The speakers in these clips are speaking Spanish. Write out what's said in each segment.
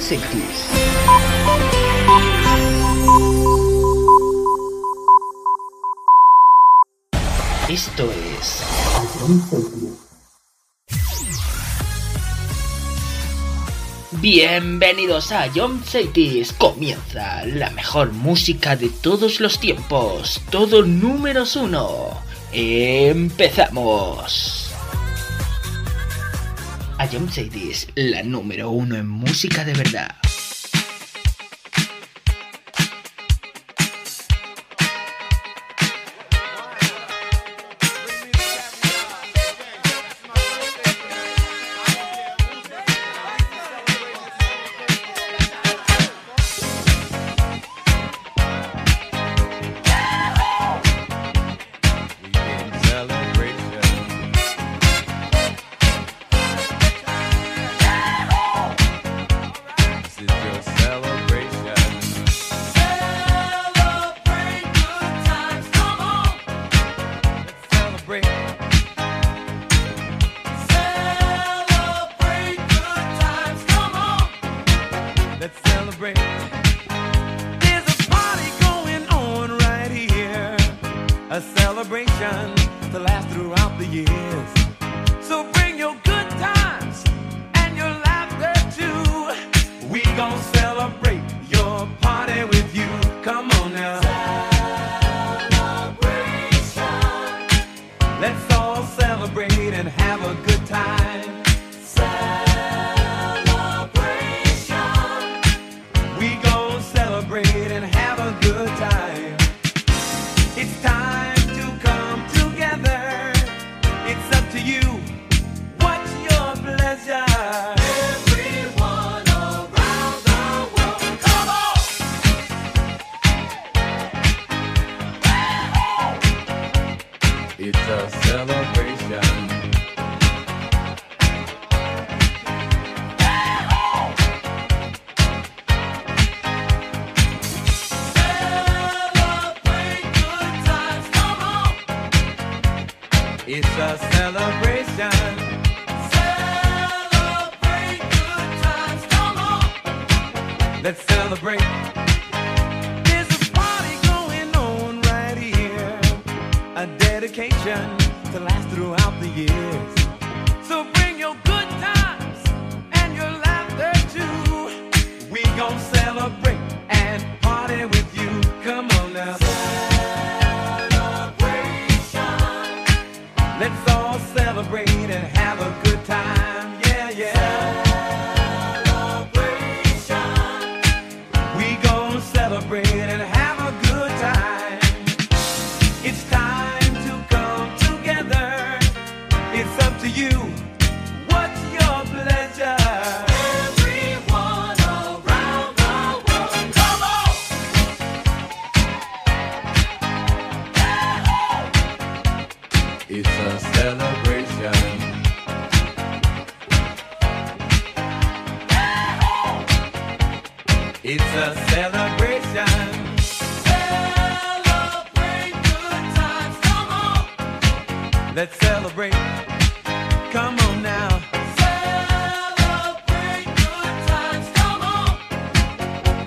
Cities. Esto es Bienvenidos a John Cities. Comienza la mejor música de todos los tiempos. Todo números uno. Empezamos. A John Cities, la número uno en música de verdad.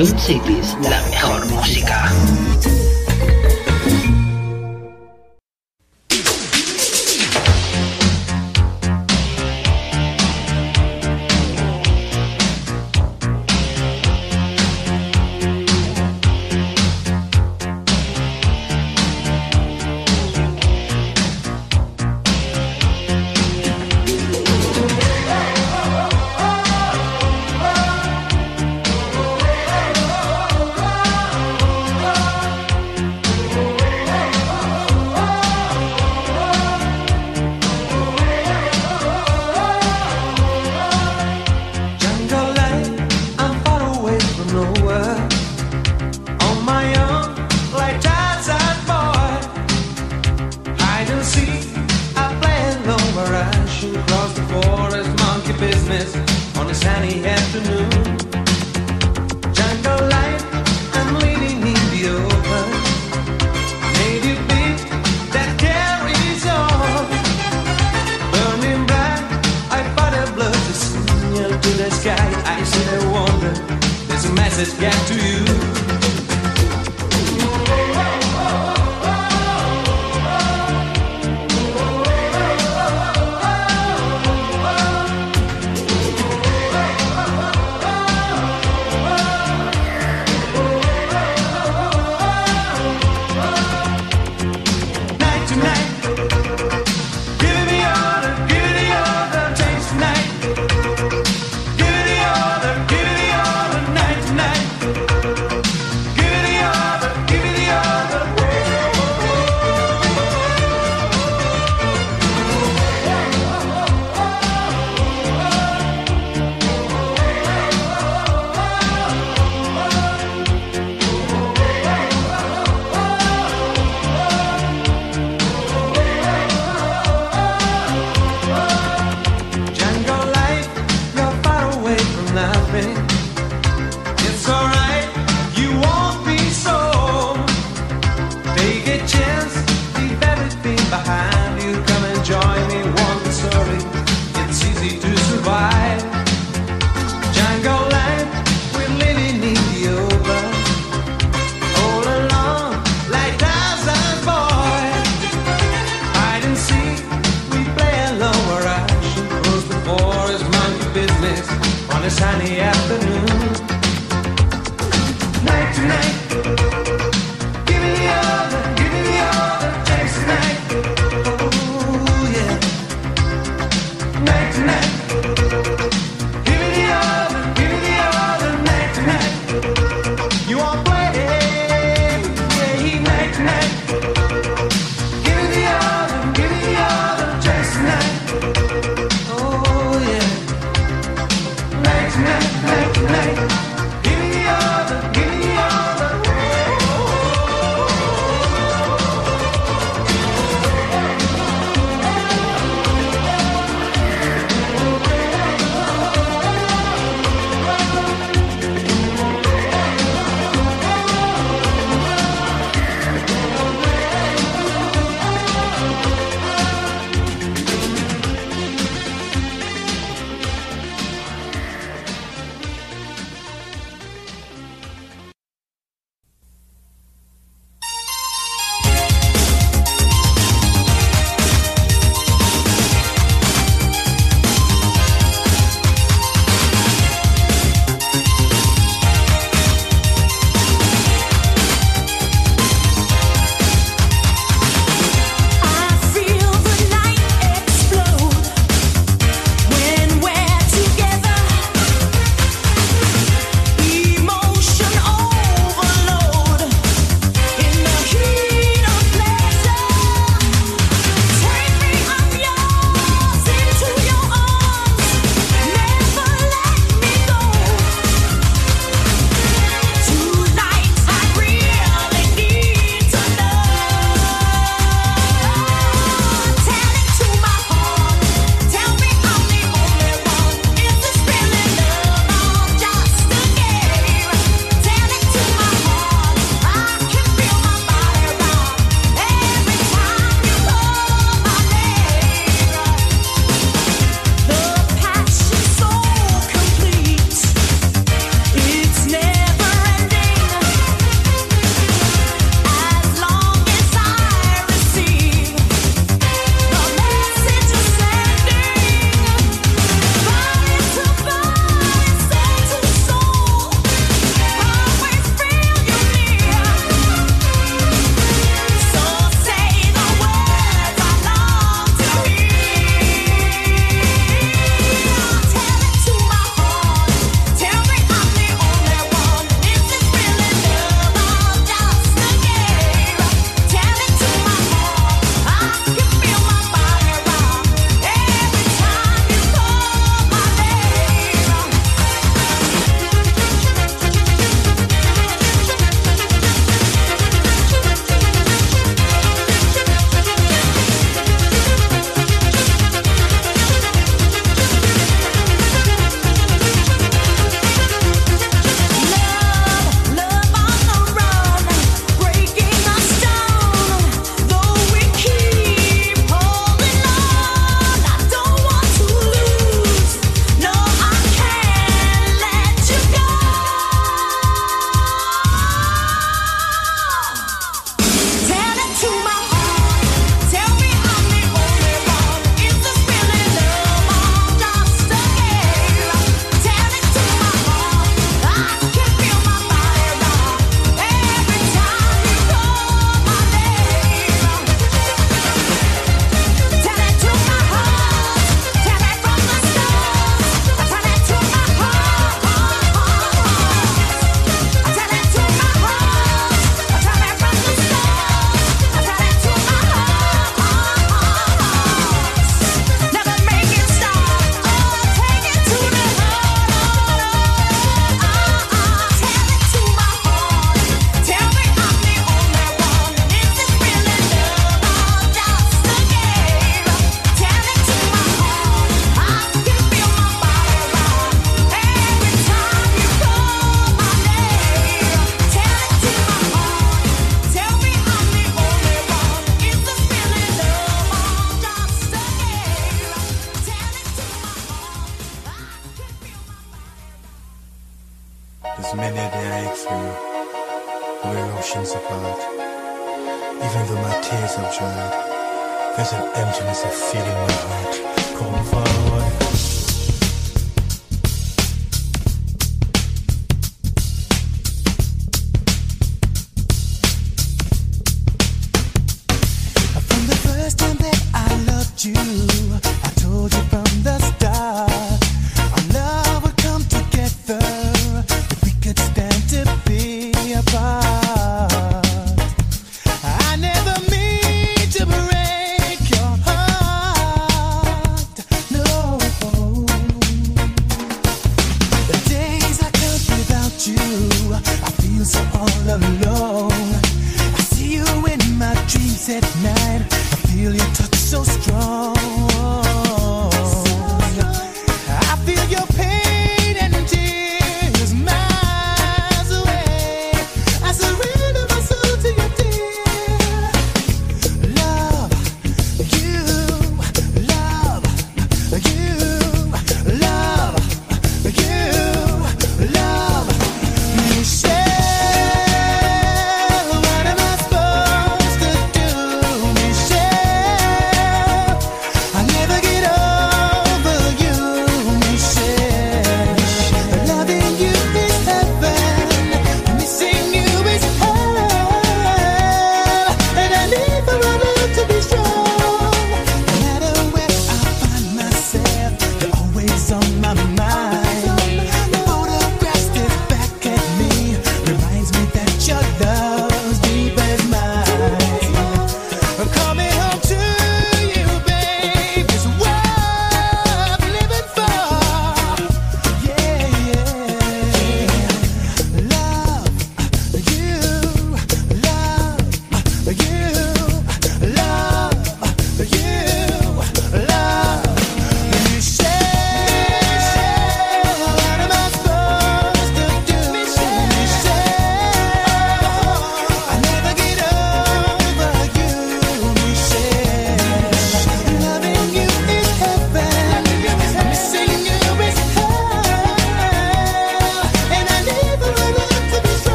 Club Cities, la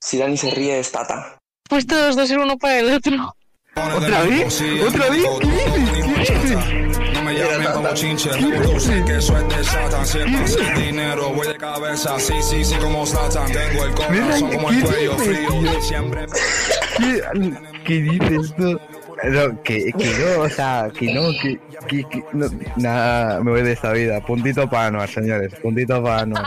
si Dani se ríe es Tata. Pues todos dos ser uno para el otro. ¿Otra vez? ¿Otra vez? ¿Qué dices? No me llamen como chinche, que eso es de Satan. Siempre sin dinero, voy de cabeza, sí, sí, sí, como Satan. Tengo el corazón como el ¿Qué cuello frío, tío? siempre. ¿Qué, qué dices tú? No, que, que no, o sea, que no, que, que, que no, nada, me voy de esta vida. Puntito para Anuar, señores, puntito para Anuar.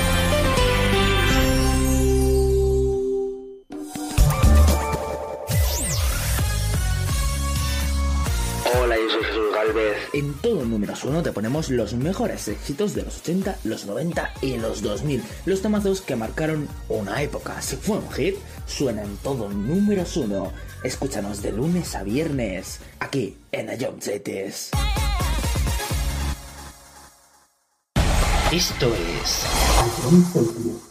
En todo números uno te ponemos los mejores éxitos de los 80, los 90 y los 2000. Los temazos que marcaron una época. Si fue un hit, suena en todo números uno. Escúchanos de lunes a viernes, aquí en Cities. Esto es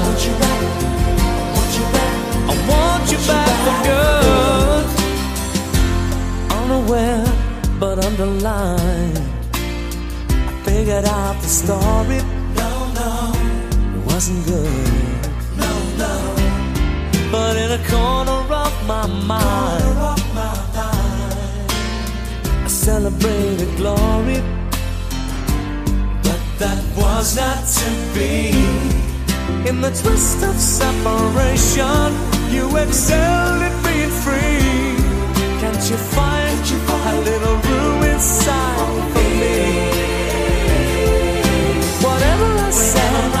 But underlined. I figured out the story. No, no, it wasn't good. No, no. But in a corner of my mind, I celebrated glory. But that was not to be. In the twist of separation, you excelled at being free. Can't you find a little room inside for me? Whatever I said,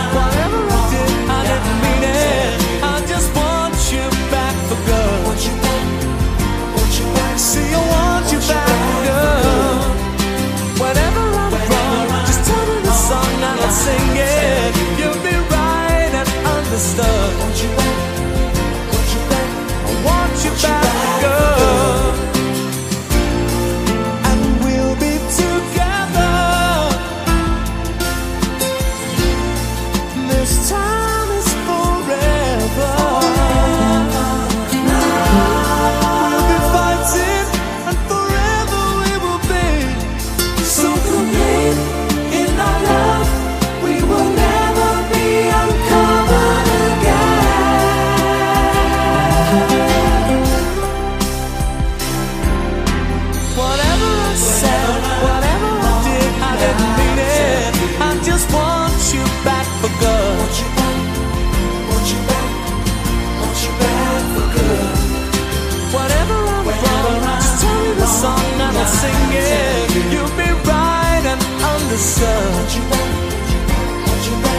not singing, you'll be right and on the sun.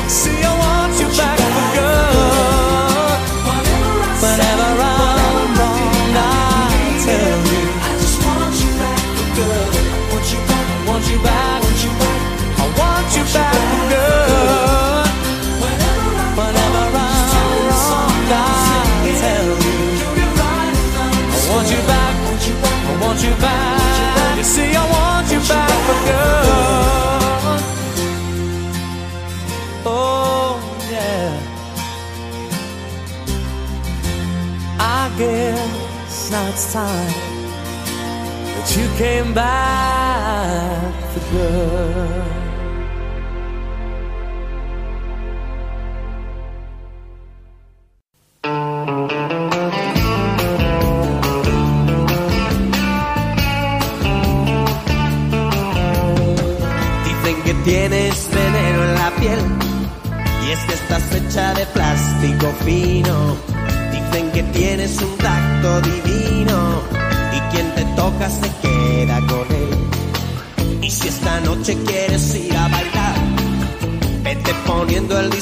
See, I want you back. It's time that you came back for good. El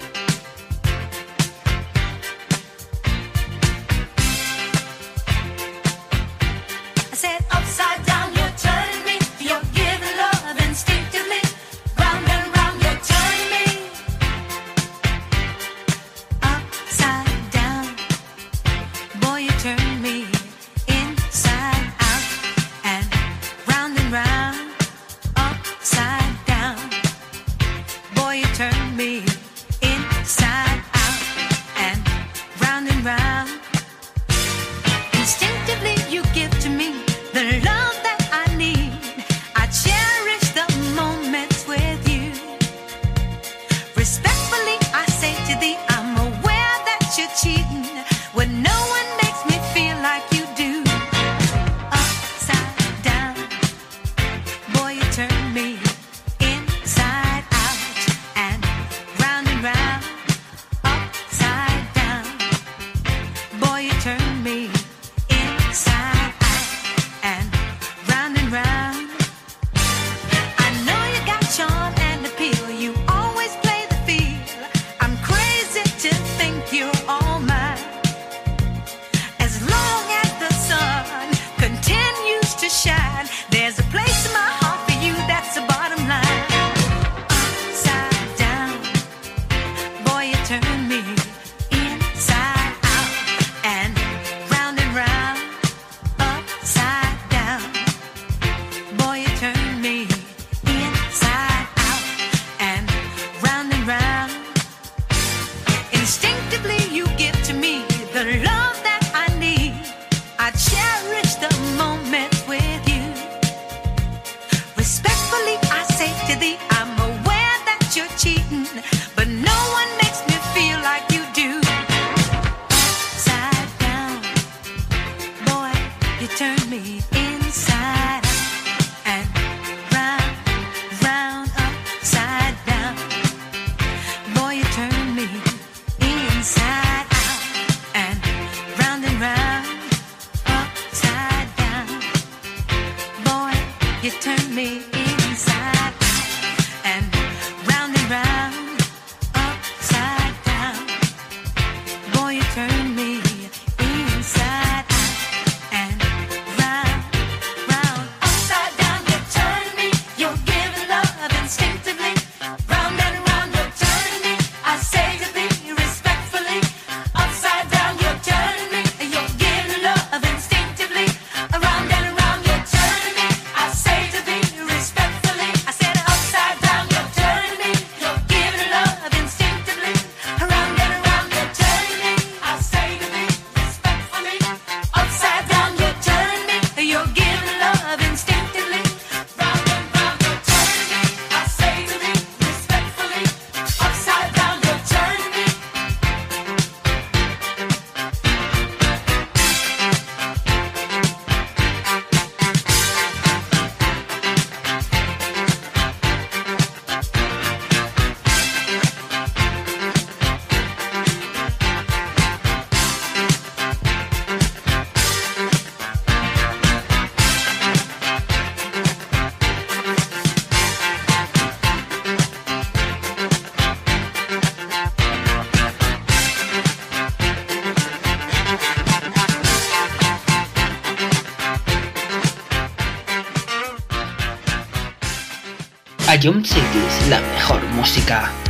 Jump City es la mejor música.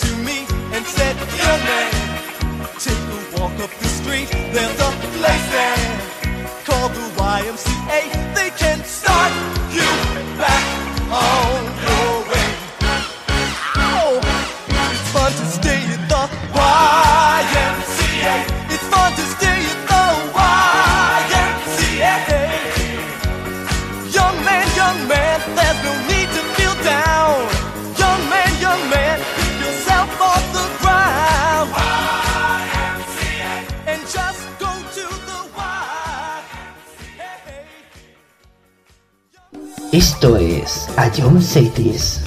to me. say this.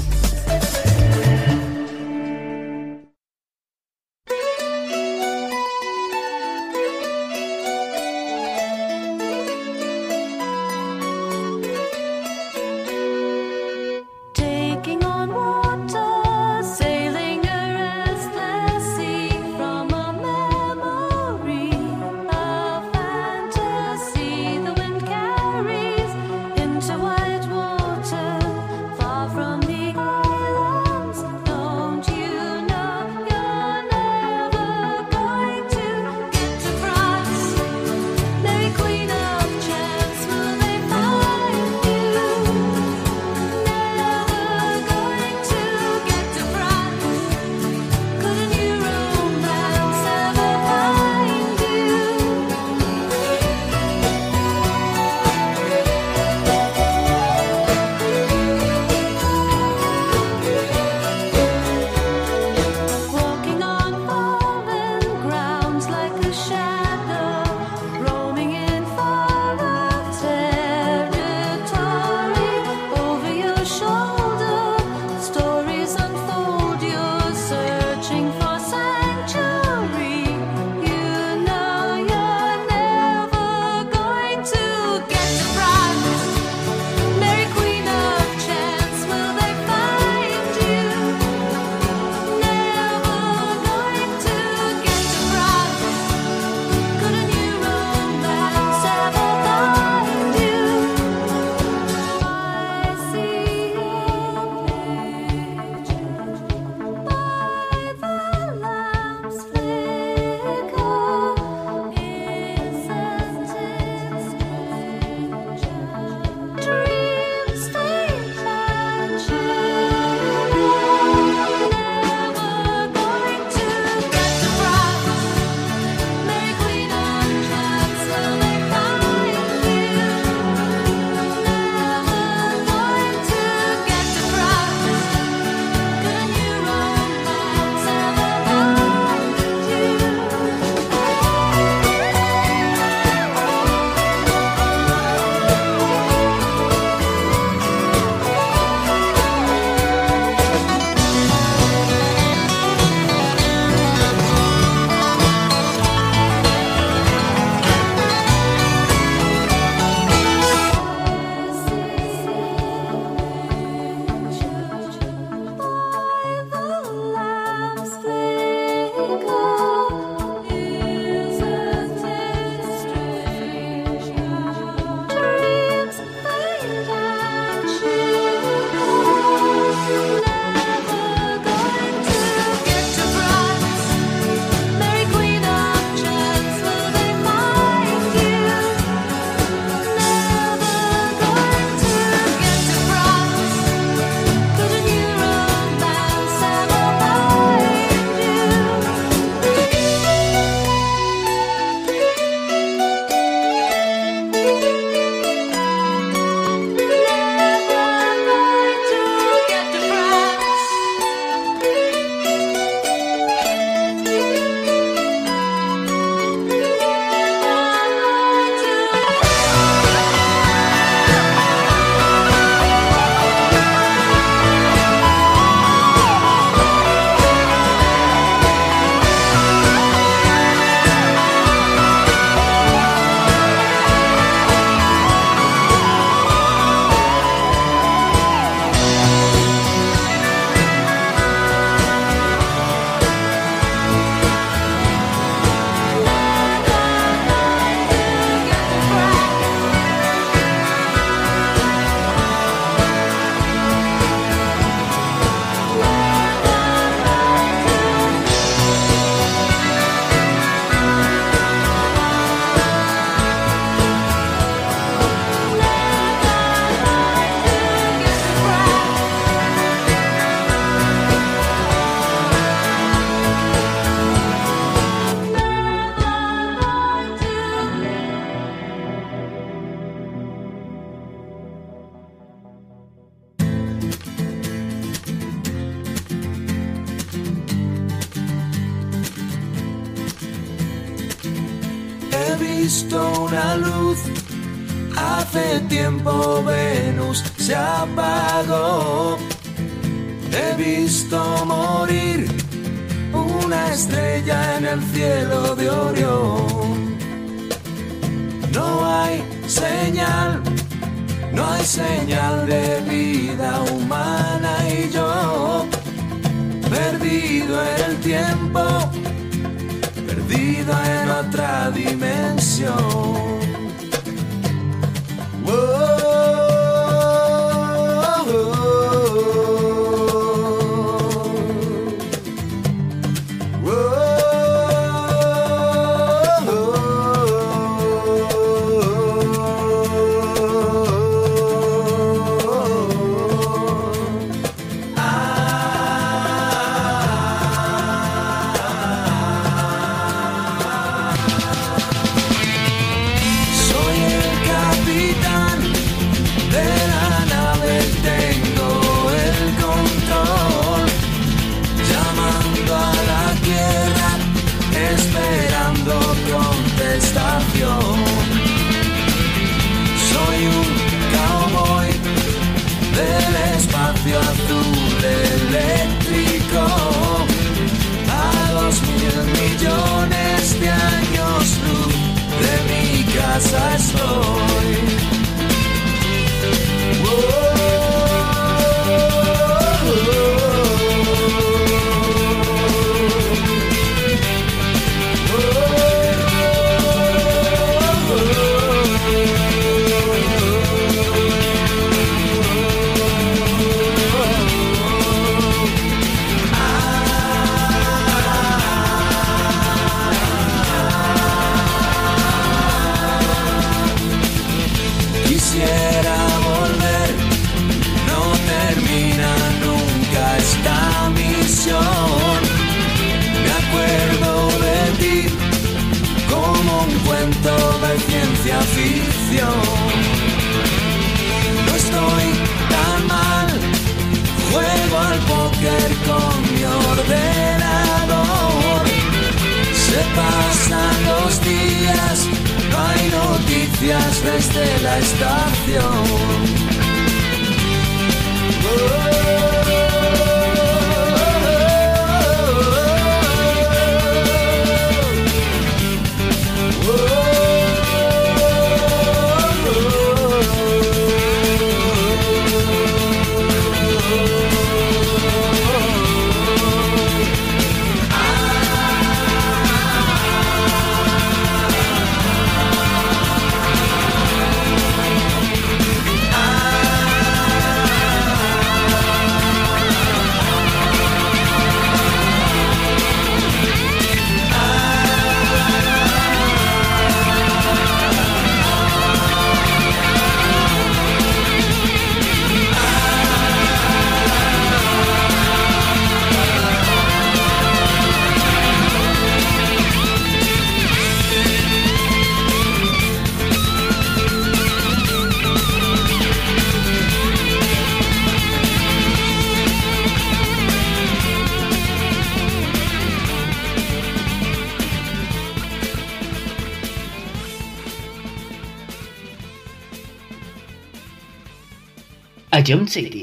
Jump City.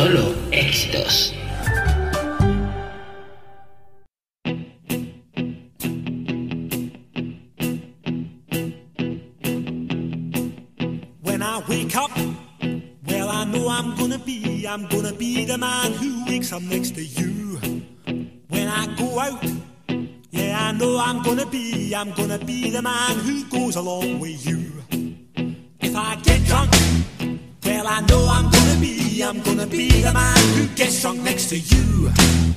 Solo éxitos. When I wake up, well, I know I'm gonna be, I'm gonna be the man who wakes up next to you. When I go out, yeah, I know I'm gonna be, I'm gonna be the man who goes along with you. If I get drunk, I know I'm gonna be, I'm gonna be the man who gets drunk next to you.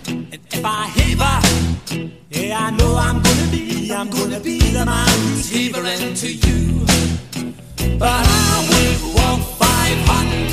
And if I heaver, yeah, I know I'm gonna be, I'm gonna be the man who's heavering to you. But I would walk 500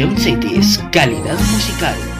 Station Cities, calidad musical.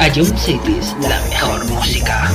A Jump Cities, la mejor música.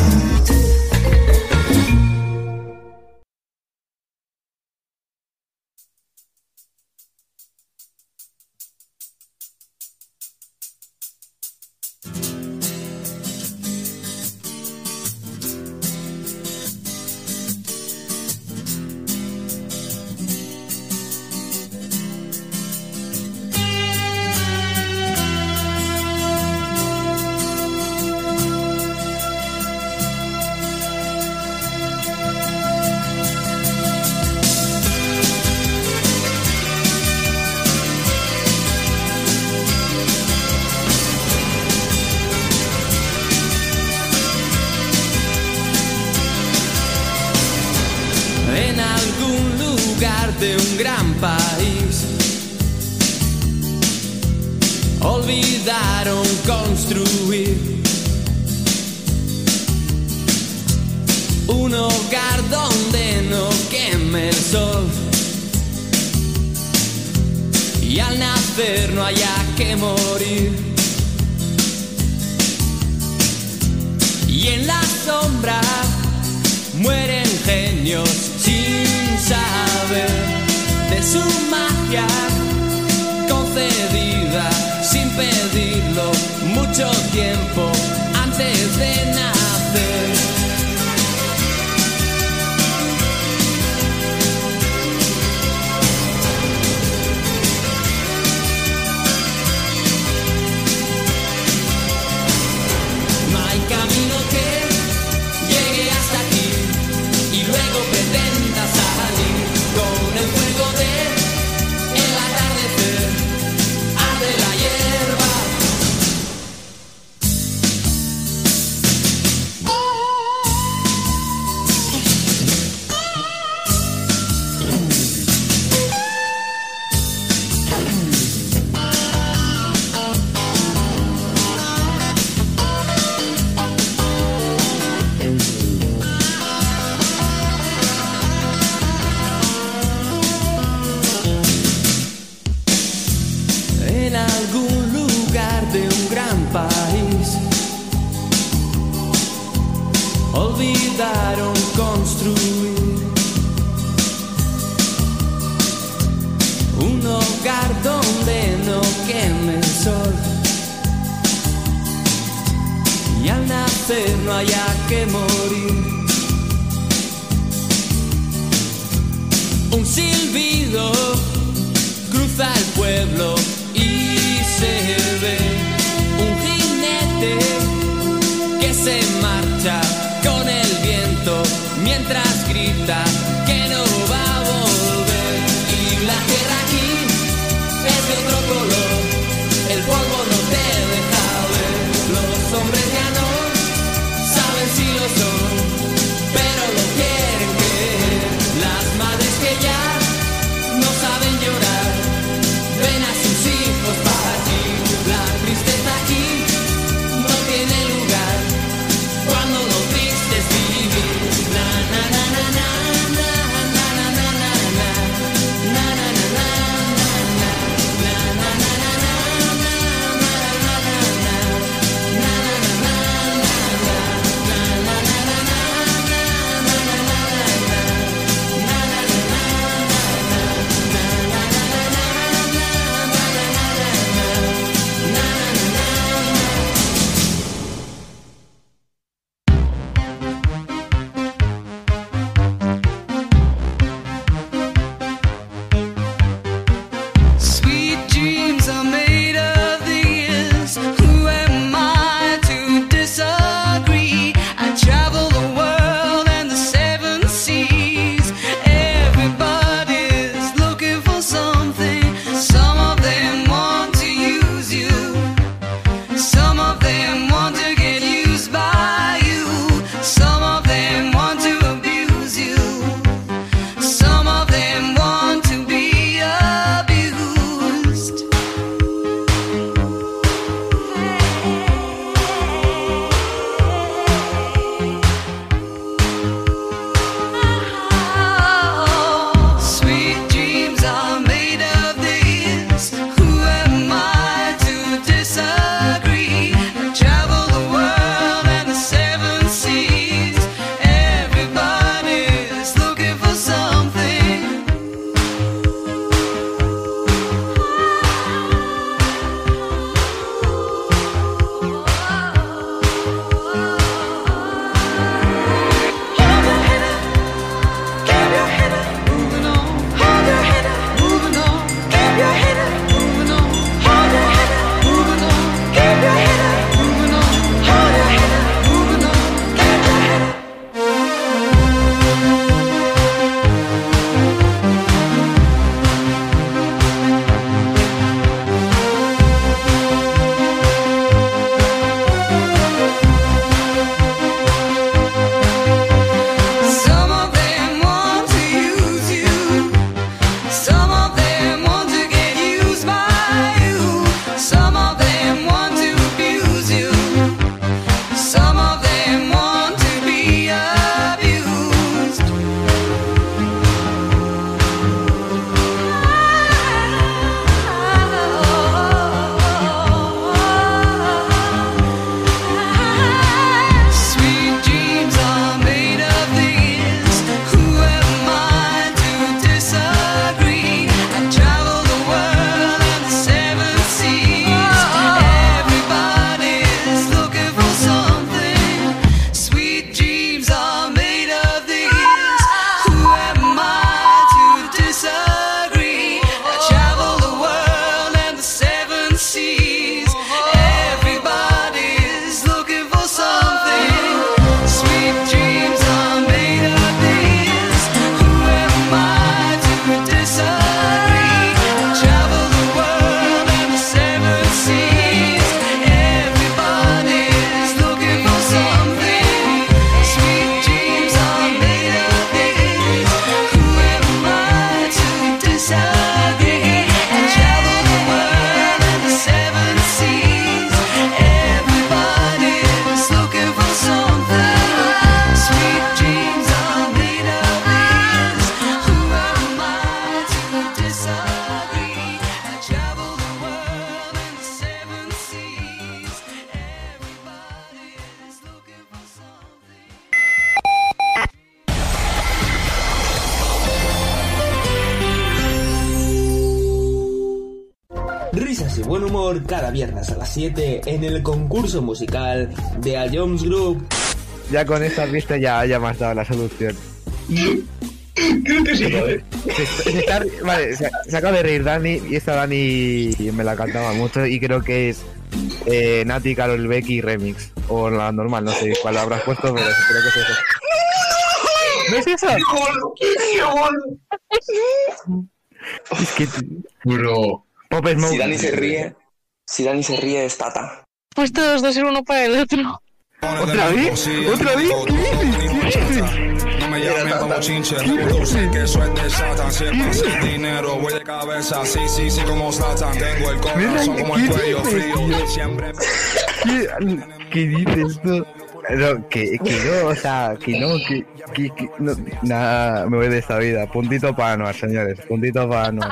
hogar donde no queme el sol. Y al nacer no haya que morir. Un silbido cruza el pueblo y se ve un jinete. en el concurso musical de A Jones Group. Ya con esta pista ya, ya me has dado la solución. Creo que sí, eh, se, vale, se, acaba de reír Dani y esta Dani me la cantaba mucho y creo que es eh, Nati, Carol Becky Remix. O la normal, no sé cuál habrás puesto, pero creo que es eso. ¿No es Es que... Bro... Si Dani se ríe si Dani se ríe es Tata. Pues todos dos ser uno para el otro. ¿Otra vez? ¿Otra vez? ¿Qué dices? ¿Qué dices? No me llamen como chinche, reproduce que soy de Satan. Siempre sin dinero, voy de cabeza, sí, sí, sí, como Satan. Tengo el corazón como el ¿Qué cuello dices, frío. Siempre ¿Qué, qué dices tú? No, que, que no, o sea, que no, que, que, que no, nada, me voy de esta vida. Puntito para Anuar, señores, puntito para Anuar.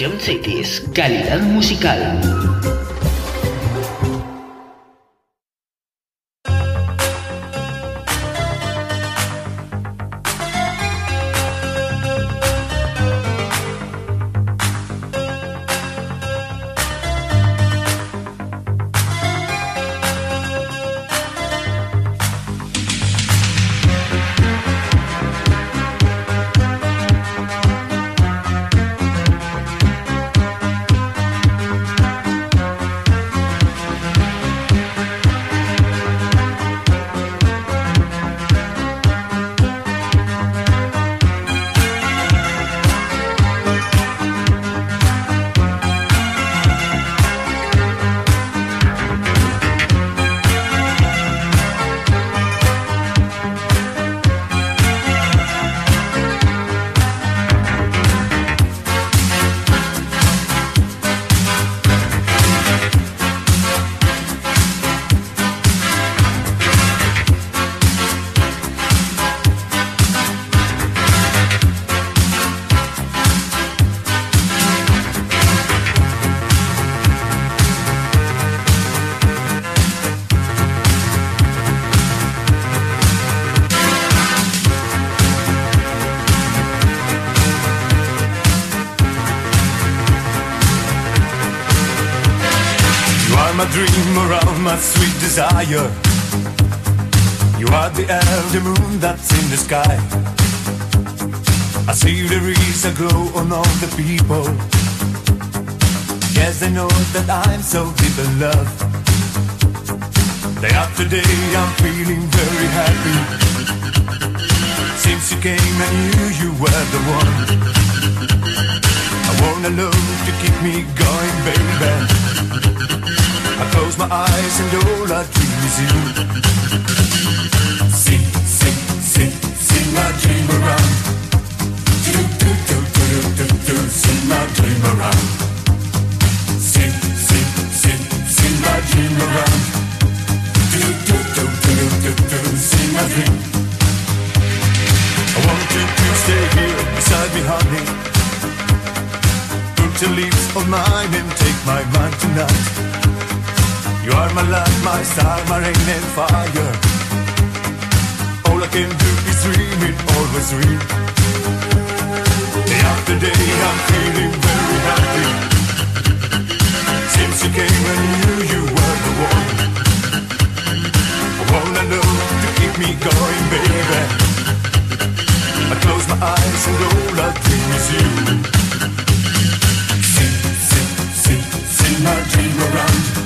Ion City es calidad musical. My dream around my sweet desire. You are the elder moon that's in the sky. I see the rays a glow on all the people. Yes, they know that I'm so deep in love. Day after day, I'm feeling very happy. Since you came, I knew you were the one. I wanna love to keep me going, baby. I close my eyes and all I dream is you. Sing, sing, sing, sing my dream around. Do, do, do, do, do, do, do, sing my dream around. Sing, sing, sing, sing my dream around. Do, do, do, do, do, do, sing my dream. I want you to stay here beside me, honey. Put your lips on mine and take my mind tonight. You are my light, my star, my rain and fire. All I can do is dream it, always dream. Day after day, I'm feeling very happy. Since you came, I knew you were the one. I wanna know to keep me going, baby. I close my eyes and all I dream is you. Sing, sing, sing, sing my dream around.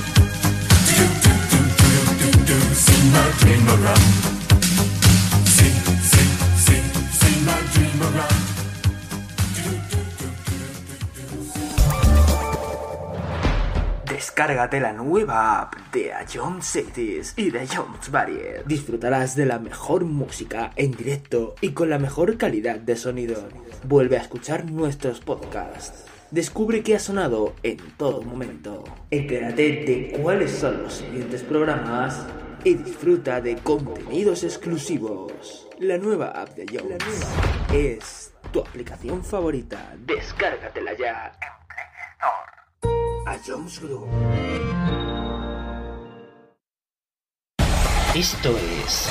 Descárgate la nueva app de Jones Cities y de Jones Barrier. Disfrutarás de la mejor música en directo y con la mejor calidad de sonido. Vuelve a escuchar nuestros podcasts. Descubre qué ha sonado en todo momento. Entérate de cuáles son los siguientes programas y disfruta de contenidos exclusivos. La nueva app de Jones es tu aplicación favorita. Descárgatela ya en Play Store. A Jones Group. Esto es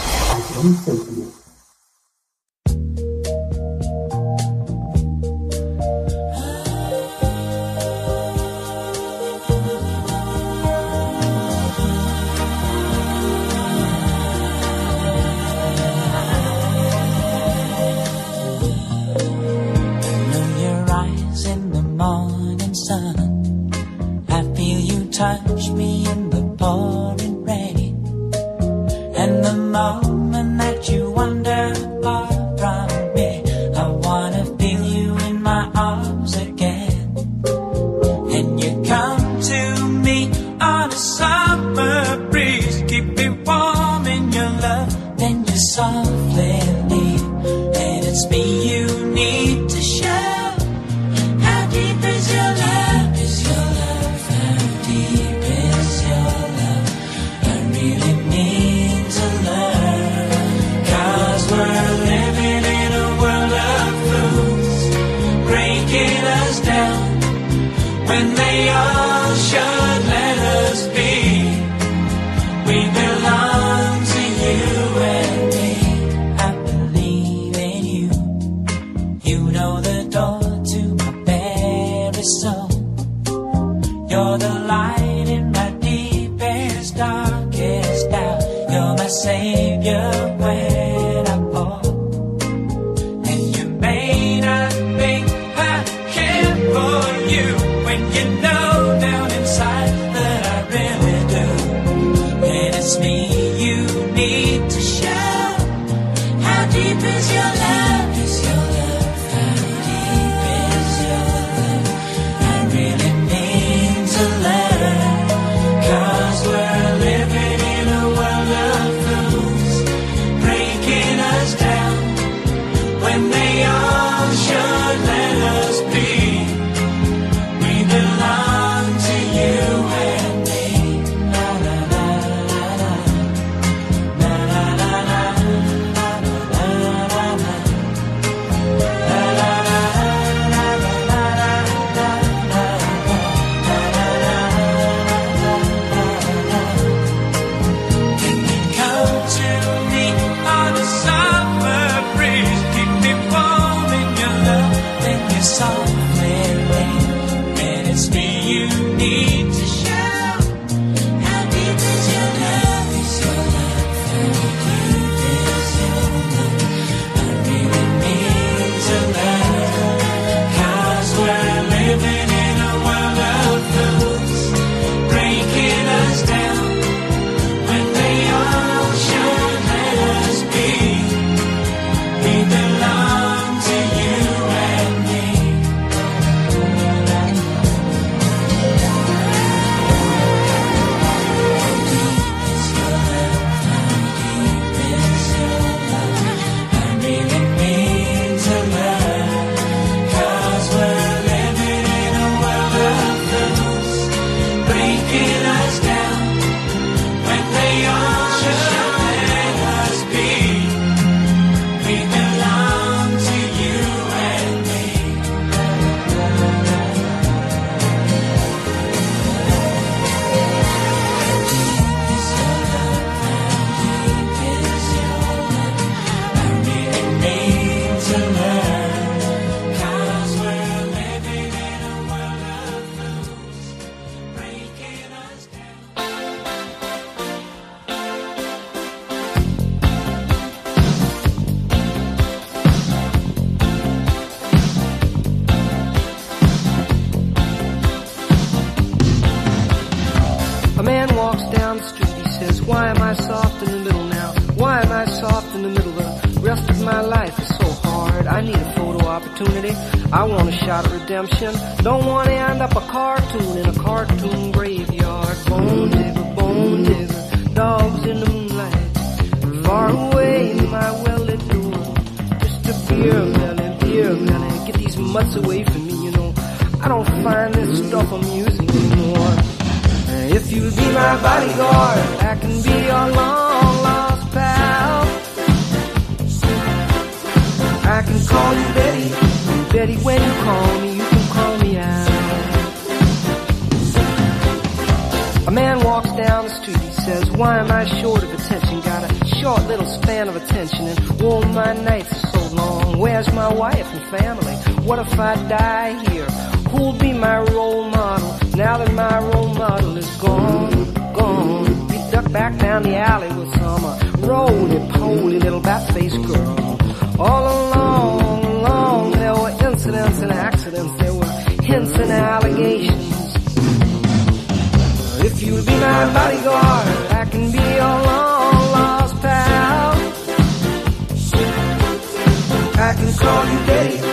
touch me in the pouring rain. And the moment You're the light in my deepest, darkest doubt. You're my savior when Now that my role model is gone, gone, we duck back down the alley with some uh, roly-poly little bat-faced girl. All along, along, there were incidents and accidents, there were hints and allegations. If you'll be my bodyguard, I can be your long-lost pal. I can call you Daddy.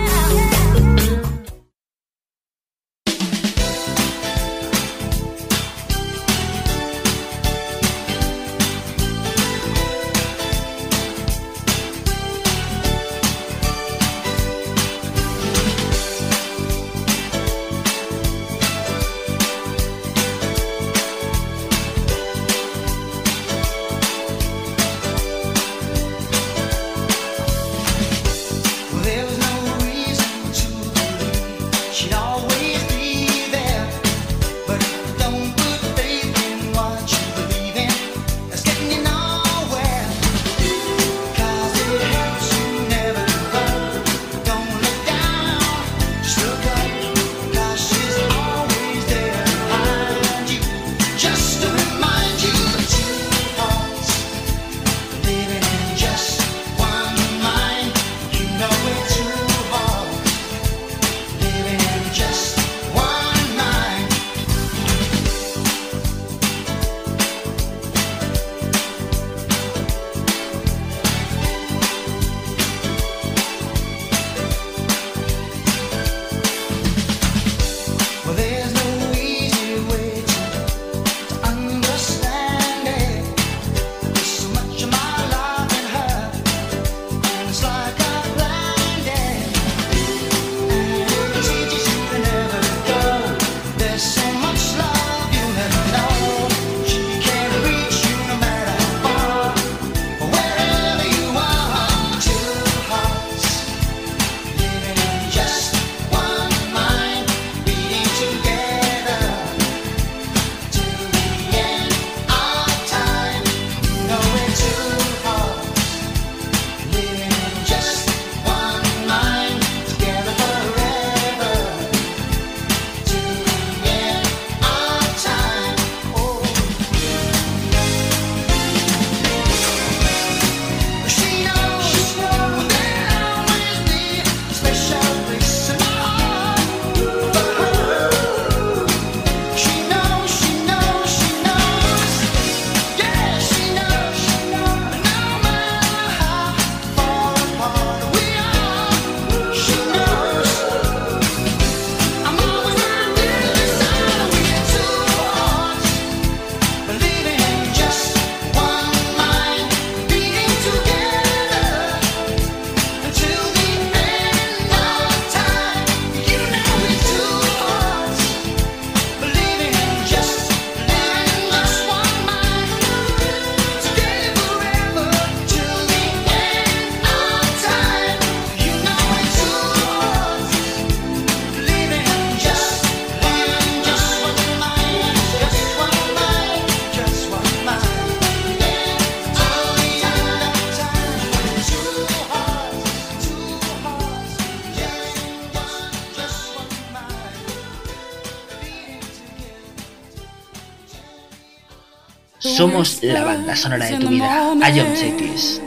Somos la banda sonora de tu vida. A John Cities.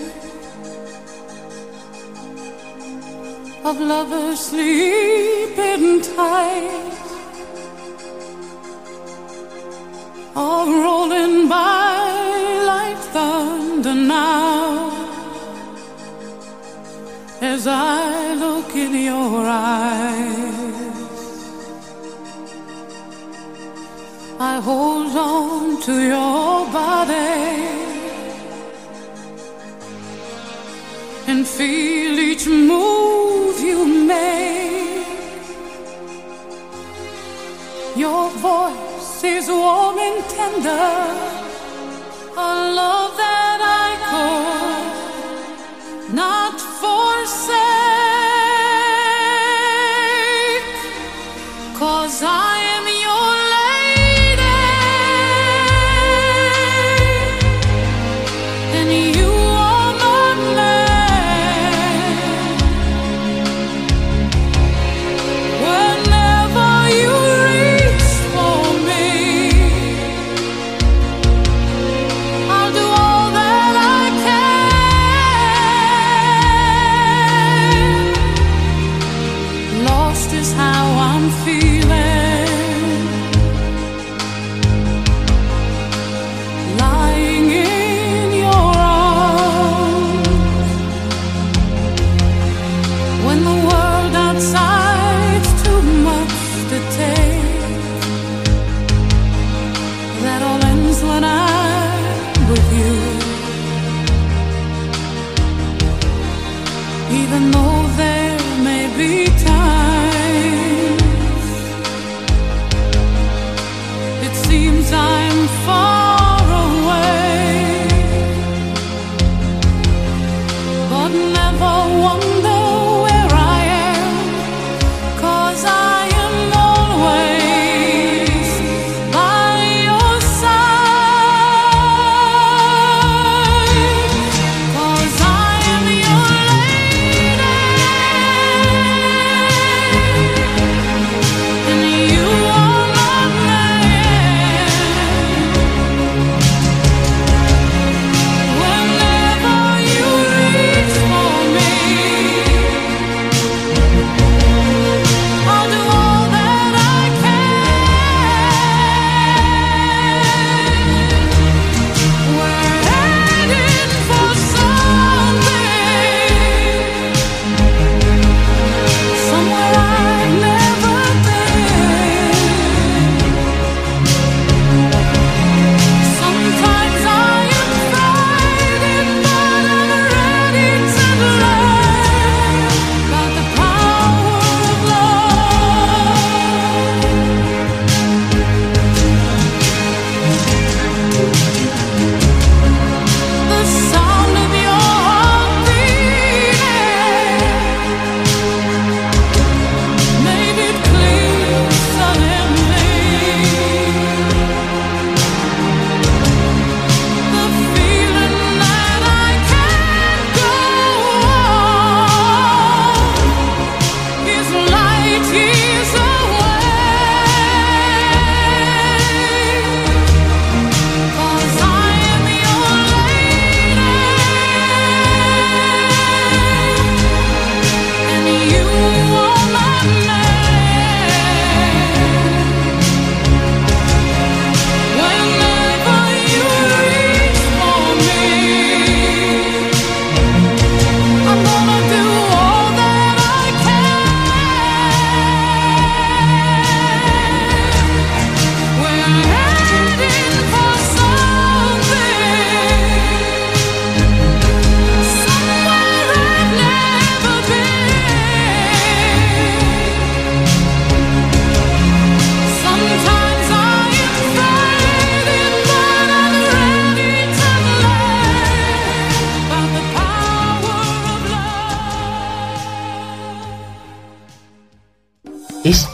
of lovers sleeping tight, all rolling by like thunder now. As I look in your eyes, I hold on to your body. and feel each move you make. Your voice is warm and tender, a love that I could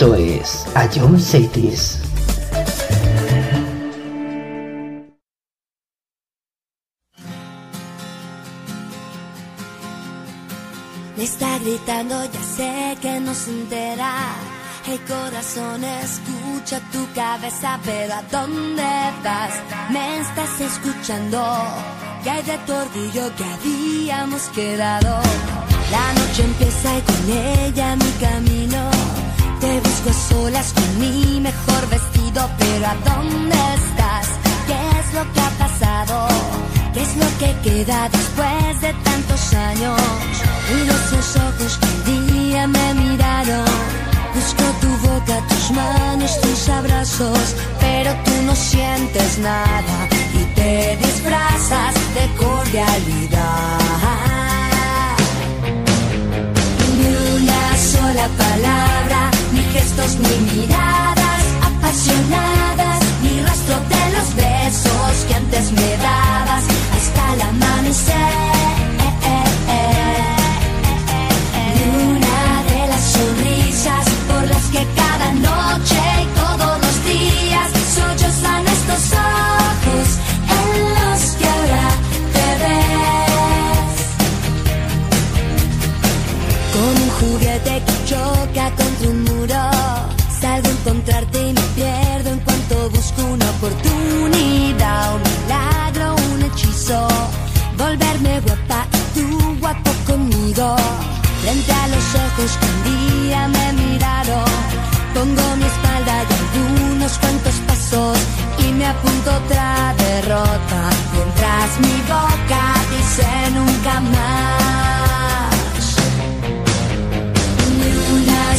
Esto es John Cities. Me está gritando, ya sé que no se entera. Hey corazón, escucha tu cabeza, pero ¿a dónde vas? Me estás escuchando. Que hay de tu orgullo que habíamos quedado. La noche empieza y con ella mi camino. A solas con mi mejor vestido, pero ¿a dónde estás? ¿Qué es lo que ha pasado? ¿Qué es lo que queda después de tantos años? Esos ojos que un día me miraron. Busco tu boca, tus manos, tus abrazos, pero tú no sientes nada y te disfrazas de cordialidad. Ni una sola palabra, ni gestos, ni miradas apasionadas, ni rastro de los besos que antes me dabas hasta el amanecer. Una de las sonrisas por las que cada noche y todos los días sollozan estos ojos choca contra un muro. Salgo a encontrarte y me pierdo en cuanto busco una oportunidad, un milagro, un hechizo. Volverme guapa y tú guapo conmigo. Frente a los ojos que un día me miraron. Pongo mi espalda y algunos cuantos pasos y me apunto otra derrota. Mientras mi boca dice nunca más.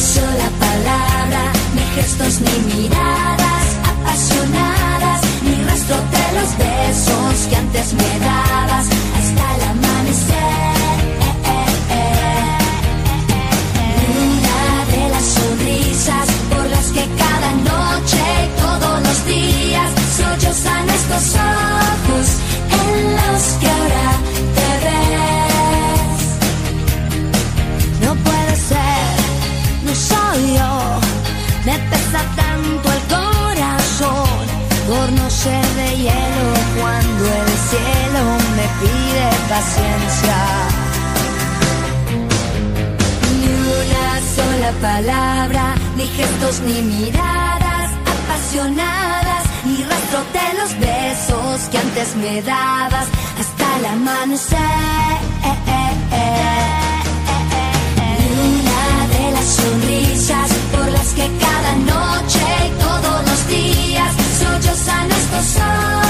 Sola palabra, ni gestos ni miradas apasionadas, ni rastro de los besos que antes me dabas hasta el amanecer. Ni una de las sonrisas por las que cada noche y todos los días sollozan estos ojos ser de hielo cuando el cielo me pide paciencia. Ni una sola palabra, ni gestos, ni miradas apasionadas, ni rastro de los besos que antes me dabas hasta el amanecer. Ni una de las sonrisas por las que cada noche y todos los días the sun.